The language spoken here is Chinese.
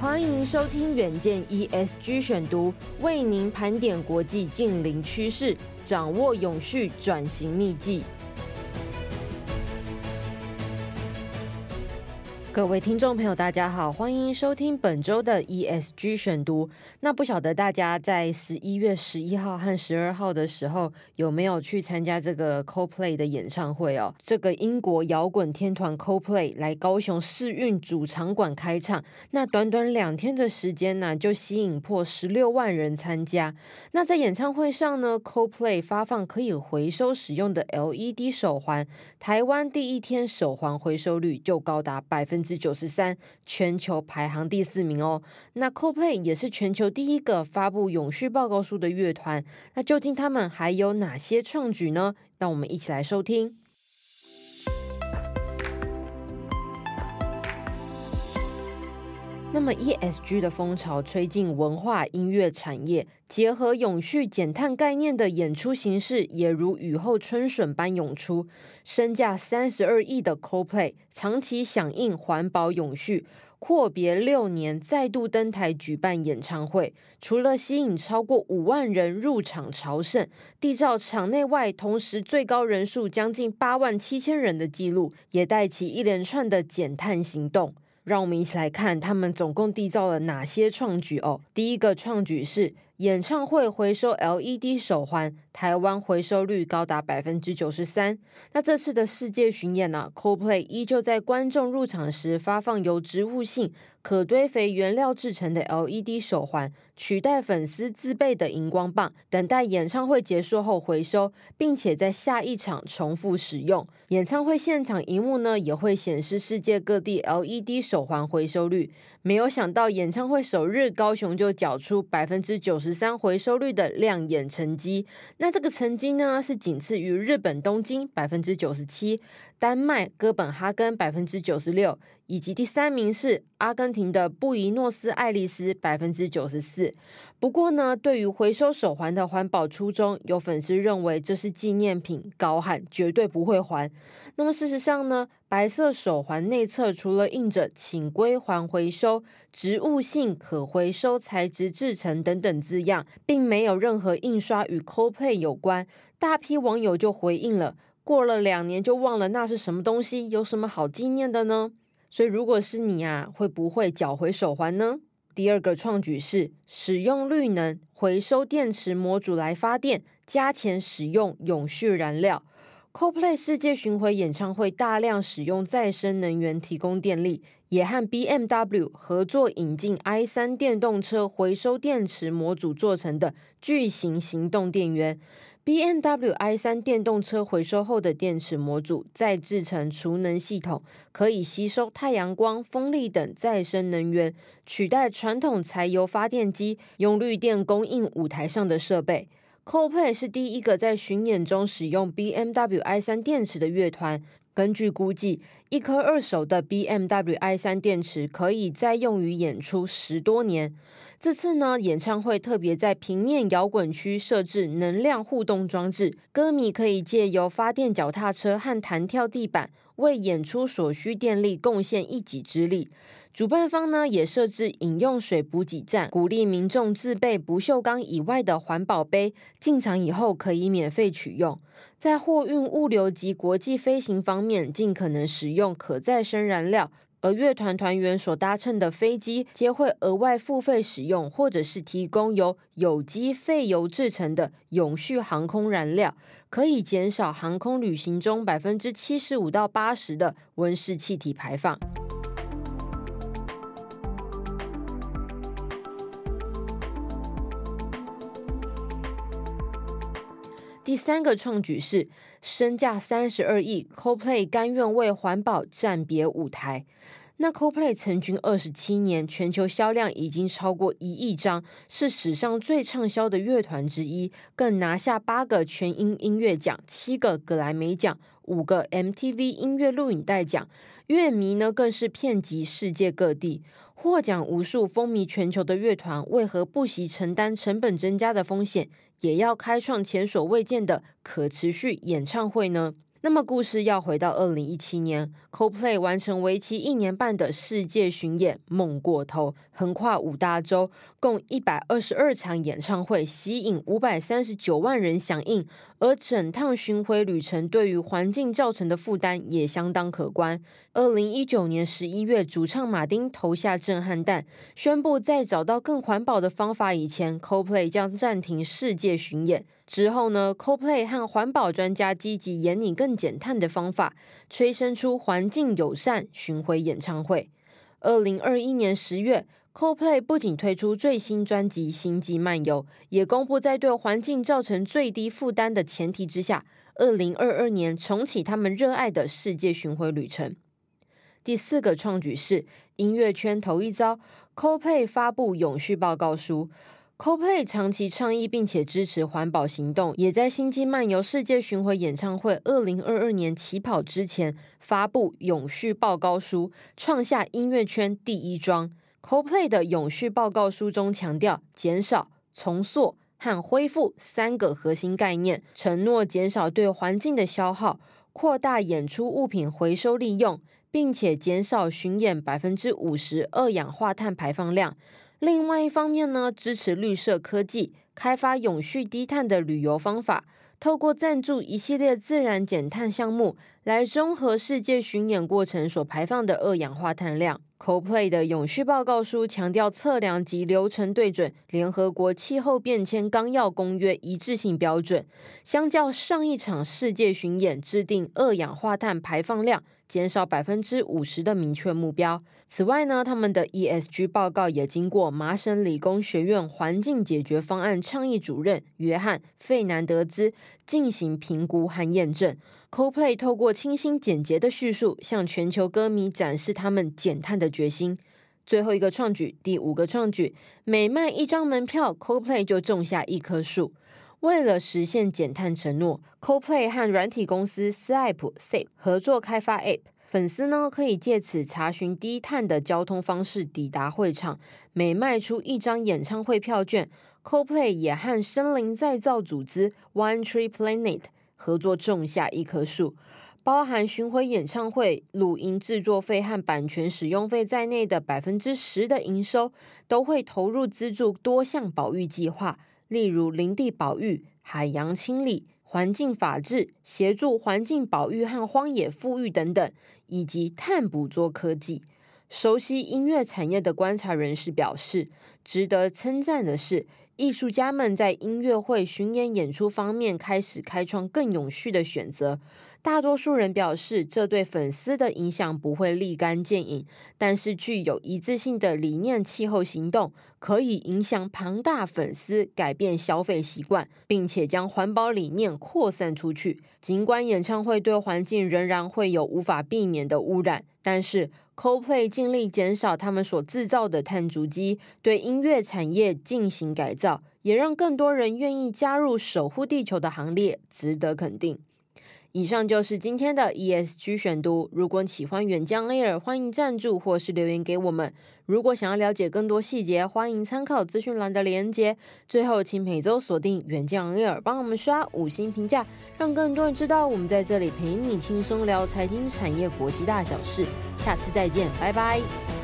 欢迎收听远见 ESG 选读，为您盘点国际近邻趋势，掌握永续转型秘技。各位听众朋友，大家好，欢迎收听本周的 ESG 选读。那不晓得大家在十一月十一号和十二号的时候有没有去参加这个 Coldplay 的演唱会哦？这个英国摇滚天团 Coldplay 来高雄试运主场馆开唱，那短短两天的时间呢，就吸引破十六万人参加。那在演唱会上呢，Coldplay 发放可以回收使用的 LED 手环，台湾第一天手环回收率就高达百分之九十三，全球排行第四名哦。那 Coldplay 也是全球第一个发布永续报告书的乐团。那究竟他们还有哪些创举呢？让我们一起来收听。那么 ESG 的风潮吹进文化音乐产业，结合永续减碳概念的演出形式也如雨后春笋般涌出。身价三十二亿的 Coldplay 长期响应环保永续，阔别六年再度登台举办演唱会，除了吸引超过五万人入场朝圣，缔造场内外同时最高人数将近八万七千人的纪录，也带起一连串的减碳行动。让我们一起来看他们总共缔造了哪些创举哦。第一个创举是演唱会回收 LED 手环，台湾回收率高达百分之九十三。那这次的世界巡演呢，Coldplay 依旧在观众入场时发放由植物性可堆肥原料制成的 LED 手环，取代粉丝自备的荧光棒，等待演唱会结束后回收，并且在下一场重复使用。演唱会现场荧幕呢，也会显示世界各地 LED 手环回收率。没有想到演唱会首日，高雄就缴出百分之九十十三回收率的亮眼成绩。那这个成绩呢，是仅次于日本东京百分之九十七。丹麦哥本哈根百分之九十六，以及第三名是阿根廷的布宜诺斯艾利斯百分之九十四。不过呢，对于回收手环的环保初衷，有粉丝认为这是纪念品，高喊绝对不会还。那么事实上呢，白色手环内侧除了印着“请归还回收”、“植物性可回收材质制成”等等字样，并没有任何印刷与 Copay 有关。大批网友就回应了。过了两年就忘了那是什么东西，有什么好纪念的呢？所以如果是你啊，会不会缴回手环呢？第二个创举是使用绿能回收电池模组来发电，加钱使用永续燃料。Coldplay 世界巡回演唱会大量使用再生能源提供电力，也和 BMW 合作引进 i3 电动车回收电池模组做成的巨型行动电源。BMW i3 电动车回收后的电池模组再制成储能系统，可以吸收太阳光、风力等再生能源，取代传统柴油发电机，用绿电供应舞台上的设备。Coldplay 是第一个在巡演中使用 BMW i3 电池的乐团。根据估计，一颗二手的 BMW i3 电池可以再用于演出十多年。这次呢，演唱会特别在平面摇滚区设置能量互动装置，歌迷可以借由发电脚踏车和弹跳地板，为演出所需电力贡献一己之力。主办方呢，也设置饮用水补给站，鼓励民众自备不锈钢以外的环保杯，进场以后可以免费取用。在货运物流及国际飞行方面，尽可能使用可再生燃料。而乐团团员所搭乘的飞机，皆会额外付费使用，或者是提供由有机废油制成的永续航空燃料，可以减少航空旅行中百分之七十五到八十的温室气体排放。第三个创举是身价三十二亿，Coldplay 甘愿为环保暂别舞台。那 Coldplay 成军二十七年，全球销量已经超过一亿张，是史上最畅销的乐团之一，更拿下八个全英音乐奖、七个格莱美奖、五个 MTV 音乐录影带奖，乐迷呢更是遍及世界各地。获奖无数、风靡全球的乐团，为何不惜承担成本增加的风险，也要开创前所未见的可持续演唱会呢？那么，故事要回到二零一七年，Coldplay 完成为期一年半的世界巡演《梦过头》，横跨五大洲，共一百二十二场演唱会，吸引五百三十九万人响应。而整趟巡回旅程对于环境造成的负担也相当可观。二零一九年十一月，主唱马丁投下震撼弹，宣布在找到更环保的方法以前，Coldplay 将暂停世界巡演。之后呢，Coldplay 和环保专家积极研拟更减碳的方法，催生出环境友善巡回演唱会。二零二一年十月。Coldplay 不仅推出最新专辑《星际漫游》，也公布在对环境造成最低负担的前提之下，二零二二年重启他们热爱的世界巡回旅程。第四个创举是音乐圈头一遭，Coldplay 发布永续报告书。CoPlay 长期倡议并且支持环保行动，也在《星际漫游》世界巡回演唱会二零二二年起跑之前发布永续报告书，创下音乐圈第一桩。CoPlay 的永续报告书中强调减少、重塑和恢复三个核心概念，承诺减少对环境的消耗，扩大演出物品回收利用，并且减少巡演百分之五十二氧化碳排放量。另外一方面呢，支持绿色科技，开发永续低碳的旅游方法，透过赞助一系列自然减碳项目，来中和世界巡演过程所排放的二氧化碳量。CoPlay 的永续报告书强调测量及流程对准联合国气候变迁纲要公约一致性标准，相较上一场世界巡演制定二氧化碳排放量减少百分之五十的明确目标。此外呢，他们的 ESG 报告也经过麻省理工学院环境解决方案倡议主任约翰费南德兹进行评估和验证。Coldplay 透过清新简洁的叙述，向全球歌迷展示他们减碳的决心。最后一个创举，第五个创举，每卖一张门票，Coldplay 就种下一棵树。为了实现减碳承诺，Coldplay 和软体公司 Sap Sap 合作开发 App，粉丝呢可以借此查询低碳的交通方式抵达会场。每卖出一张演唱会票券，CoPlay 也和森林再造组织 One Tree Planet。合作种下一棵树，包含巡回演唱会录音制作费和版权使用费在内的百分之十的营收，都会投入资助多项保育计划，例如林地保育、海洋清理、环境法治、协助环境保育和荒野复育等等，以及碳捕捉科技。熟悉音乐产业的观察人士表示，值得称赞的是。艺术家们在音乐会巡演演出方面开始开创更永续的选择。大多数人表示，这对粉丝的影响不会立竿见影，但是具有一致性的理念气候行动可以影响庞大粉丝改变消费习惯，并且将环保理念扩散出去。尽管演唱会对环境仍然会有无法避免的污染，但是 Coldplay 尽力减少他们所制造的碳足迹，对音乐产业进行改造，也让更多人愿意加入守护地球的行列，值得肯定。以上就是今天的 ESG 选读。如果你喜欢远江 Air，欢迎赞助或是留言给我们。如果想要了解更多细节，欢迎参考资讯栏的连接。最后，请每周锁定远江 Air，帮我们刷五星评价，让更多人知道我们在这里陪你轻松聊财经、产业、国际大小事。下次再见，拜拜。